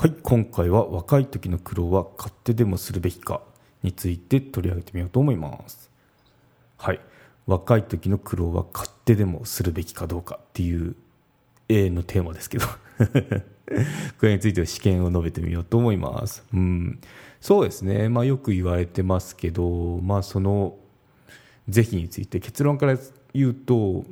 はい今回は若い時の苦労は勝手でもするべきかについて取り上げてみようと思います。はい若い時の苦労は勝手でもするべきかどうかっていう永遠のテーマですけど。これについては試験を述べてみようと思います。うん、そうですね、まあ、よく言われてますけど、まあ、その是非について結論から言うと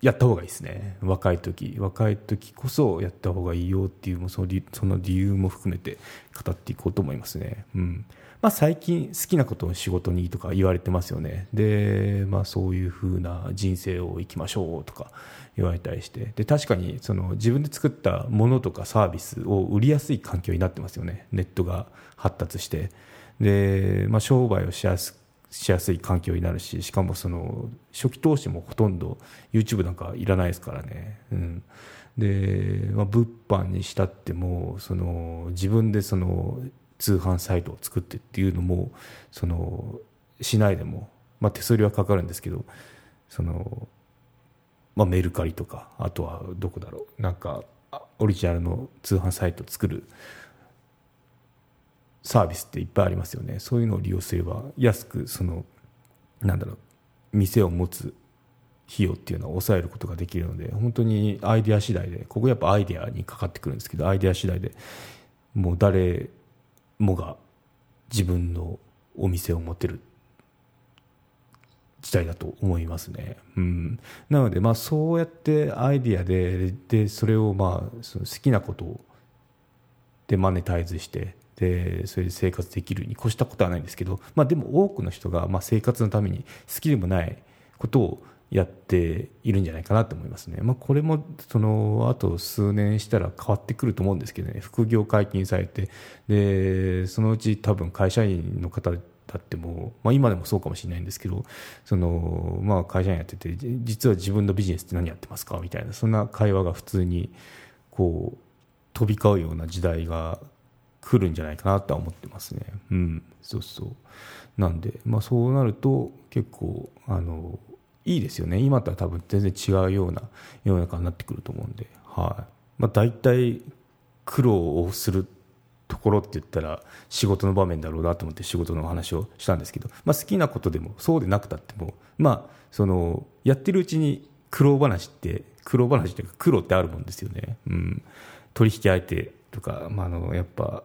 やった方がいいですね。若い時。若い時こそやった方がいいよっていうそのその理由も含めて語っていこうと思いますね。うん。まあ、最近好きなことを仕事にとか言われてますよね。で、まあ、そういうふうな人生を生きましょうとか言われたりして。で確かにその自分で作ったものとかサービスを売りやすい環境になってますよね。ネットが発達して。で、まあ、商売をしやすしやすい環境になるししかもその初期投資もほとんど YouTube なんかいらないですからね、うん、で、まあ、物販にしたってもその自分でその通販サイトを作ってっていうのもそのしないでも、まあ、手数料はかかるんですけどその、まあ、メルカリとかあとはどこだろう。なんかオリジナルの通販サイトを作るサービスっていっぱいありますよねそういうのを利用すれば安くそのなんだろう店を持つ費用っていうのを抑えることができるので本当にアイデア次第でここやっぱアイデアにかかってくるんですけどアイデア次第でもう誰もが自分のお店を持てる時代だと思いますね。うん、なので、まあ、そうやってアイディアででそれをまあその好きなことでマネタイズしてでそれで生活できるに越したことはないんですけど、まあ、でも多くの人がまあ生活のために好きでもないことをやっているんじゃないかなと思いますね。まあ、これもそのあと数年したら変わってくると思うんですけどね副業解禁されてでそのうち多分会社員の方だっても、まあ、今でもそうかもしれないんですけどその、まあ、会社員やってて実は自分のビジネスって何やってますかみたいなそんな会話が普通にこう飛び交うような時代が来るんじゃないかなとは思ってますね。うん、そうそう。なんで、まあそうなると結構、あの、いいですよね。今とは多分全然違うような世の中になってくると思うんで、はい。まあ、大体苦労をするところって言ったら仕事の場面だろうなと思って仕事の話をしたんですけど、まあ、好きなことでもそうでなくたっても、まあ、そのやってるうちに苦労話って苦労話っていうか苦労ってあるもんですよね、うん、取引相手とか、まあ、あのやっぱ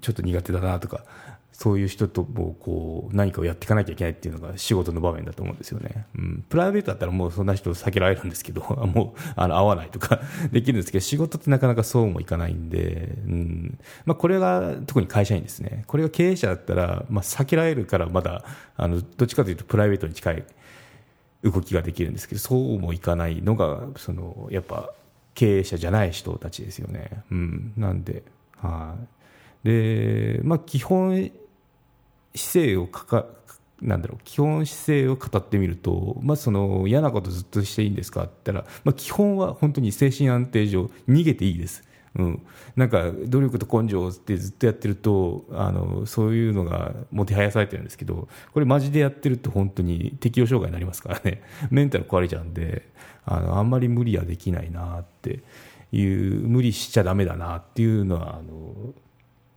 ちょっと苦手だなとかそういう人ともこう何かをやっていかなきゃいけないっていうのが仕事の場面だと思うんですよね。うん、プライベートだったらもうそんな人避けられるんですけど、もうあの会わないとか できるんですけど、仕事ってなかなかそうもいかないんで、うんまあ、これが特に会社員ですね。これが経営者だったら、まあ、避けられるからまだあのどっちかというとプライベートに近い動きができるんですけど、そうもいかないのがそのやっぱ経営者じゃない人たちですよね。うん、なんで、はい、で、まあ、基本姿勢をかかなんだろう基本姿勢を語ってみると、まあ、その嫌なことずっとしていいんですか？って言ったら、まあ、基本は本当に精神安定上逃げていいです。うん、なんか努力と根性ってずっとやってるとあのそういうのがもてはやされてるんですけどこれマジでやってると本当に適応障害になりますからね。メンタル壊れちゃうんであのあんまり無理はできないなっていう無理しちゃだめだなっていうのはあの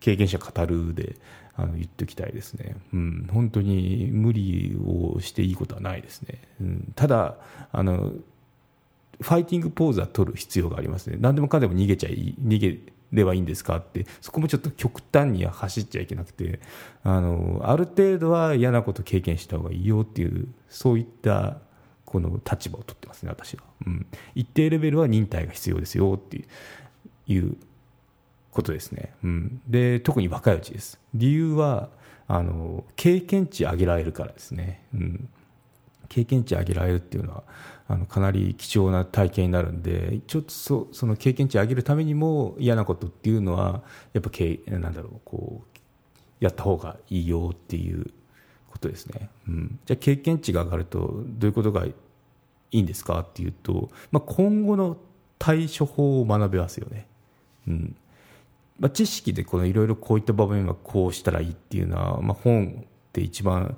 経験者語るであの言っておきたいですね、うん、本当に無理をしていいことはないですね、うん、ただあのファイティングポーズは取る必要がありますね。何でもかんでも逃げちゃい逃げればいいんですかってそこもちょっと極端には走っちゃいけなくてあのある程度は嫌なこと経験した方がいいよっていうそういったこの立場を取ってますね私は、うん、一定レベルは忍耐が必要ですよっていうことですね。うん、で特に若いうちです。理由はあの経験値上げられるからですね。うん、経験値上げられるっていうのはあのかなり貴重な体験になるんでちょっとそその経験値上げるためにも嫌なことっていうのはやっぱけなんだろうこうやった方がいいよっていうことですね、うん、じゃあ経験値が上がるとどういうことがいいんですかっていうと、まあ、今後の対処法を学べますよね、うんまあ、知識でいろいろこういった場面はこうしたらいいっていうのは、まあ、本って一番費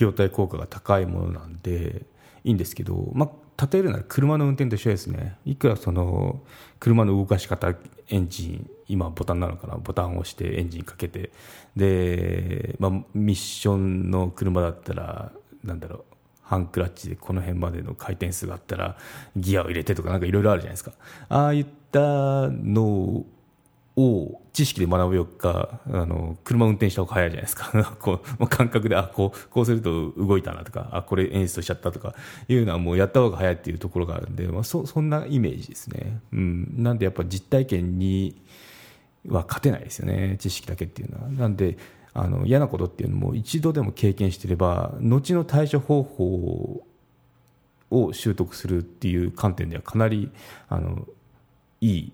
用対効果が高いものなんでいいんですけど、まあ、例えるなら車の運転と一緒ですね。いくらその車の動かし方エンジン今ボタンなのかな？ボタンを押してエンジンかけて。で、まあ、ミッションの車だったらなんだろうハンクラッチでこの辺までの回転数があったらギアを入れてとかなんかいろいろあるじゃないですか。ああいったのを知識で学ぶよっかあの車運転した方が早いじゃないですか。こう感覚であこうこうすると動いたなとかあこれ演出しちゃったとかいうのはもうやった方が早いっていうところがあるんで、まあ、そそんなイメージですね、うん、なんでやっぱ実体験には勝てないですよね。知識だけっていうのは。なんであの嫌なことっていうのも一度でも経験してれば後の対処方法を習得するっていう観点ではかなりあのいい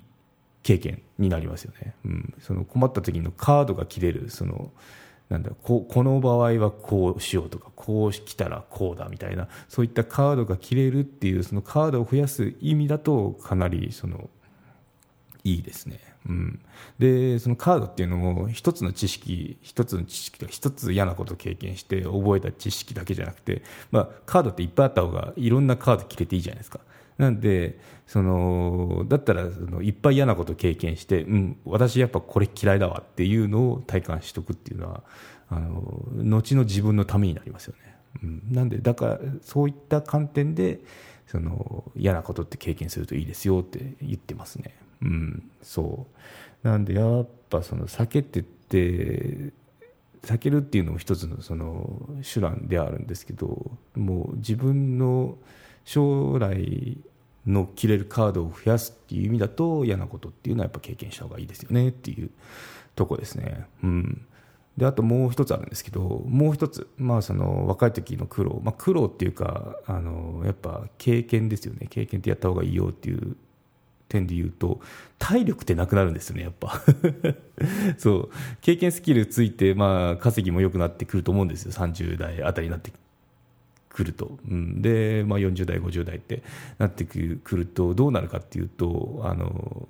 経験になりますよね、うん、その困った時のカードが切れるそのなんだここの場合はこうしようとかこう来たらこうだみたいなそういったカードが切れるっていうそのカードを増やす意味だとかなりそのいいですね。うん、でそのカードっていうのも一つの知識一つの知識が一つ嫌なことを経験して覚えた知識だけじゃなくて、まあ、カードっていっぱいあった方がいろんなカード切れていいじゃないですか。なんでそのだったらそのいっぱい嫌なこと経験して、うん、私やっぱこれ嫌いだわっていうのを体感しておくっていうのはあの後の自分のためになりますよね、うん、なんでだからそういった観点でその嫌なことって経験するといいですよって言ってますね。うん、そう。なんでやっぱその避けてって避けるっていうのも一つのその手段であるんですけどもう自分の将来の切れるカードを増やすっていう意味だと嫌なことっていうのはやっぱ経験した方がいいですよねっていうとこですね。うん。であともう一つあるんですけどもう一つ、まあ、その若い時の苦労、まあ、苦労っていうかあのやっぱ経験ですよね。経験ってやった方がいいよっていう点で言うと体力ってなくなるんですよねやっぱ。そう。経験スキルついて、まあ、稼ぎも良くなってくると思うんですよ。30代あたりになってくると、うん、で、まあ、40代50代ってなってくるとどうなるかっていうとあの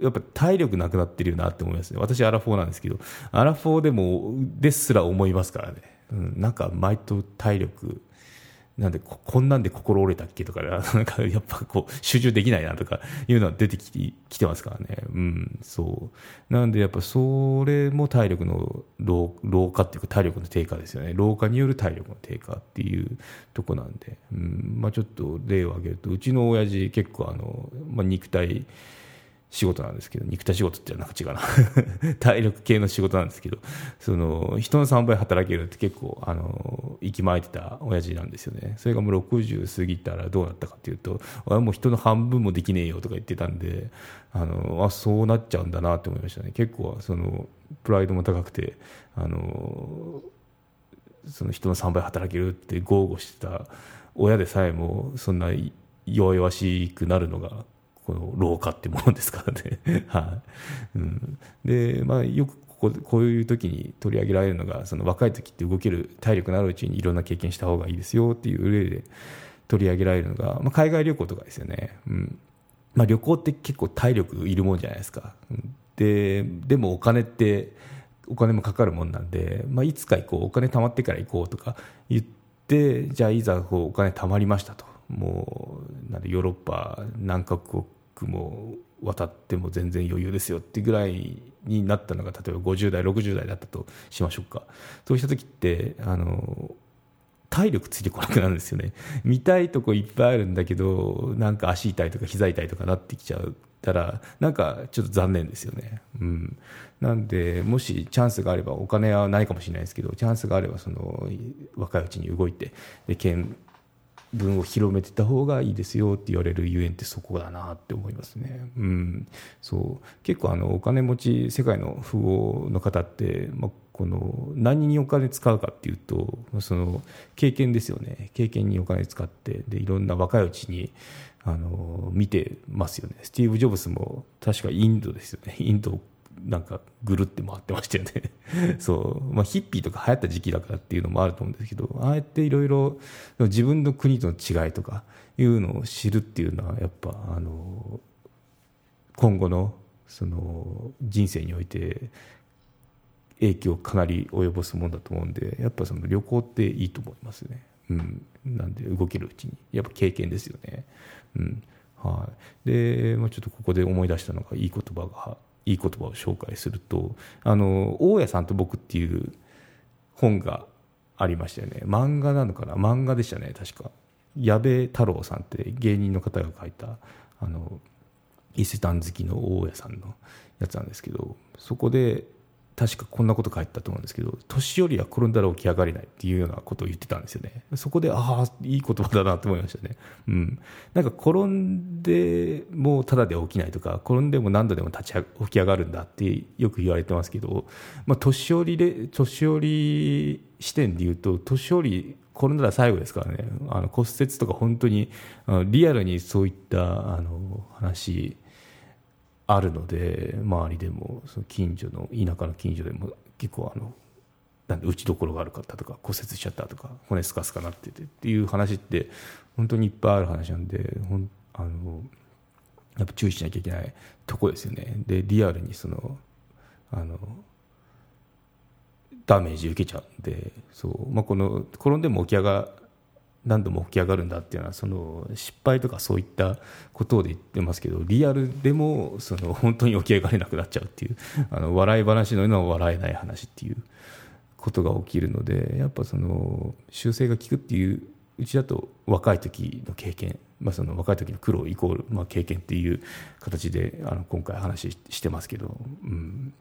やっぱ体力なくなってるよなって思いますね。私アラフォーなんですけどアラフォーでもですら思いますからね、うん、なんか毎度体力なんでここんなんで心折れたっけとかなんかやっぱこう集中できないなとかいうのは出てきてきてますからね。うんそう。なんでやっぱそれも体力の老老化っていうか体力の低下ですよね。老化による体力の低下っていうとこなんで、うんまあ、ちょっと例を挙げるとうちの親父結構あの、まあ、肉体仕事なんですけど肉体仕事ってなんか違うな。体力系の仕事なんですけどその人の3倍働けるって結構あの息巻いてた親父なんですよね。それがもう60過ぎたらどうなったかっていうと俺はもう人の半分もできねえよとか言ってたんであのあそうなっちゃうんだなって思いましたね。結構そのプライドも高くてあのその人の3倍働けるって豪語してた親でさえもそんな弱々しくなるのがこの老化ってものですからね。はい。うん、で、まあ、よくこここういう時に取り上げられるのがその若い時って動ける体力のあるうちにいろんな経験した方がいいですよっていう例で取り上げられるのが、まあ、海外旅行とかですよね、うん。まあ、旅行って結構体力いるもんじゃないですか。ででもお金ってお金もかかるもんなんで、まあ、いつか行こうお金貯まってから行こうとか言ってじゃあいざこうお金貯まりましたと。もうなんでヨーロッパ何カ国も渡っても全然余裕ですよってぐらいになったのが例えば50代60代だったとしましょうか。そうした時ってあの体力ついてこなくなるんですよね。見たいとこいっぱいあるんだけどなんか足痛いとか膝痛いとかなってきちゃったらなんかちょっと残念ですよね、うん、なんでもしチャンスがあればお金はないかもしれないですけどチャンスがあればその若いうちに動いてで文を広めてた方がいいですよって言われるゆえんってそこだなって思いますね。うん、そう。結構あのお金持ち世界の富豪の方って、まあ、この何にお金使うかっていうとその経験ですよね。経験にお金使ってでいろんな若いうちにあの見てますよね。スティーブ・ジョブズも確かインドですよね。インドなんかぐるって回ってましたよね。そう、まあ、ヒッピーとか流行った時期だからっていうのもあると思うんですけどああやっていろいろ自分の国との違いとかいうのを知るっていうのはやっぱあの今後のその人生において影響をかなり及ぼすもんだと思うんでやっぱその旅行っていいと思いますね、うん、なんで動けるうちに。やっぱ経験ですよね、うん。はい、で、まあ、ちょっとここで思い出したのがいい言葉がいい言葉を紹介するとあの大家さんと僕っていう本がありましたよね。漫画なのかな？漫画でしたね確か。矢部太郎さんって芸人の方が書いたあの伊勢丹好きの大家さんのやつなんですけどそこで確かこんなこと書いてたと思うんですけど年寄りは転んだら起き上がれないっていうようなことを言ってたんですよね。そこでああいい言葉だなと思いましたね。うん。なんか転んでもただで起きないとか転んでも何度でも立ち起き上がるんだってよく言われてますけど、まあ、年寄りで年寄り視点で言うと年寄り転んだら最後ですからね。あの骨折とか本当にリアルにそういったあの話あるので周りでもその近所の田舎の近所でも結構あのなんで打ちどころが悪かったとか骨折しちゃったとか骨スカスカなっててっていう話って本当にいっぱいある話なんでほんあのやっぱ注意しなきゃいけないとこですよね。でリアルにそのあのダメージ受けちゃうんでそう、まあ、この転んでも起き上が何度も起き上がるんだっていうのはその失敗とかそういったことで言ってますけどリアルでもその本当に起き上がれなくなっちゃうっていう あの笑い話のような笑えない話っていうことが起きるのでやっぱその修正が効くっていううちだと若い時の経験、まあ、その若い時の苦労イコール、まあ、経験っていう形であの今回話してますけど、うん、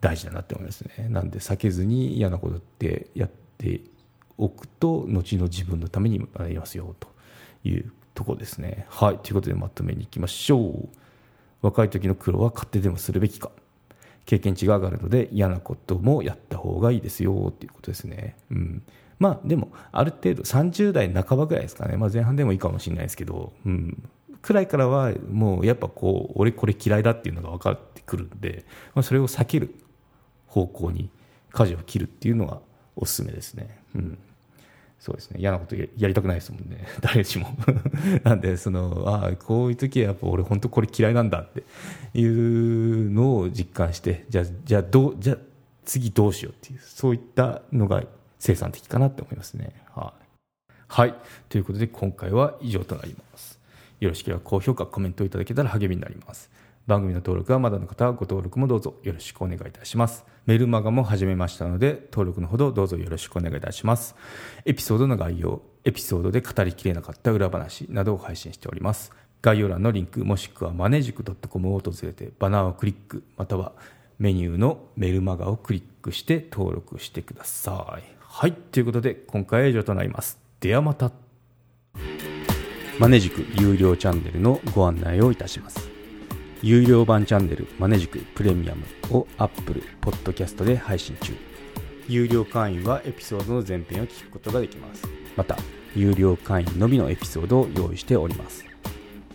大事だなって思いますね。なんで避けずに嫌なことってやっておくと後の自分のためになりますよというところですね。はい。ということでまとめにいきましょう。若い時の苦労は勝手でもするべきか。経験値が上がるので嫌なこともやった方がいいですよということですね。うん。まあでもある程度30代半ばぐらいですかね。まあ前半でもいいかもしれないですけど、うん。くらいからはもうやっぱこう俺これ嫌いだっていうのが分かってくるんで、まあ、それを避ける方向に舵を切るっていうのがおすすめですね。うんそうですね。嫌なことやりたくないですもんね。誰しも。なんでそのああこういう時はやっぱ俺本当これ嫌いなんだっていうのを実感してじゃあじゃあどうじゃあ次どうしようっていうそういったのが生産的かなって思いますね。はい、はい、ということで今回は以上となります。よろしければ高評価コメントいただけたら励みになります。番組の登録はまだの方はご登録もどうぞよろしくお願いいたします。メルマガも始めましたので、登録のほどどうぞよろしくお願いいたします。エピソードの概要、エピソードで語りきれなかった裏話などを配信しております。概要欄のリンク、もしくはマネジク .com を訪れてバナーをクリック、またはメニューのメルマガをクリックして登録してください。はい、ということで今回は以上となります。ではまた。マネジク有料チャンネルのご案内をいたします。有料版チャンネルマネジクプレミアムを Apple Podcast で配信中。有料会員はエピソードの前編を聞くことができます。また有料会員のみのエピソードを用意しております。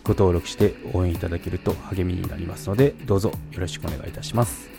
ご登録して応援いただけると励みになりますのでどうぞよろしくお願いいたします。